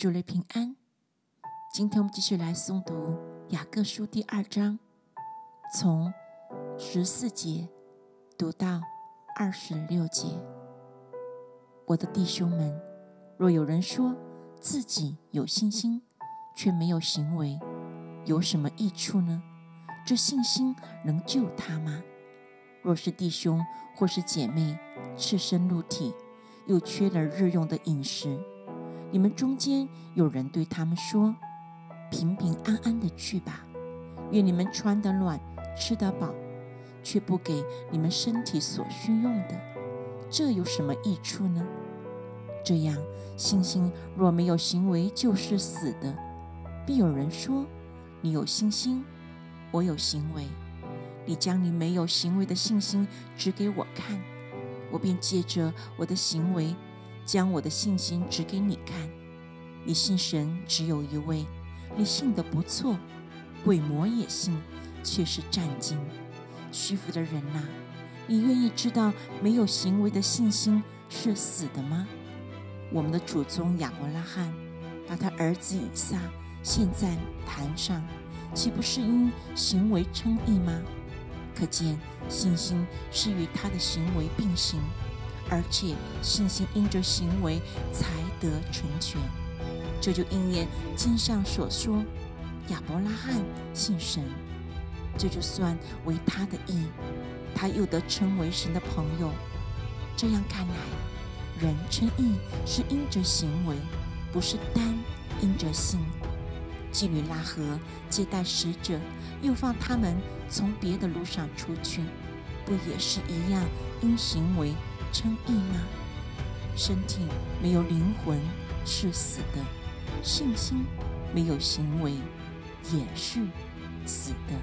主内平安。今天我们继续来诵读雅各书第二章，从十四节读到二十六节。我的弟兄们，若有人说自己有信心，却没有行为，有什么益处呢？这信心能救他吗？若是弟兄或是姐妹赤身露体，又缺了日用的饮食，你们中间有人对他们说：“平平安安的去吧，愿你们穿得暖，吃得饱，却不给你们身体所需用的，这有什么益处呢？”这样，信心若没有行为，就是死的。必有人说：“你有信心，我有行为。”你将你没有行为的信心指给我看，我便借着我的行为，将我的信心指给你看。你信神只有一位，你信的不错，鬼魔也信，却是战惊。虚浮的人呐，你愿意知道没有行为的信心是死的吗？我们的祖宗亚伯拉罕把他儿子以撒献在坛上，岂不是因行为称义吗？可见信心是与他的行为并行，而且信心因着行为才得成全。这就应验经上所说：亚伯拉罕信神，这就算为他的义，他又得称为神的朋友。这样看来，人称义是因着行为，不是单因着信。妓女拉合接待使者，又放他们从别的路上出去，不也是一样因行为称义吗？身体没有灵魂是死的，信心没有行为也是死的。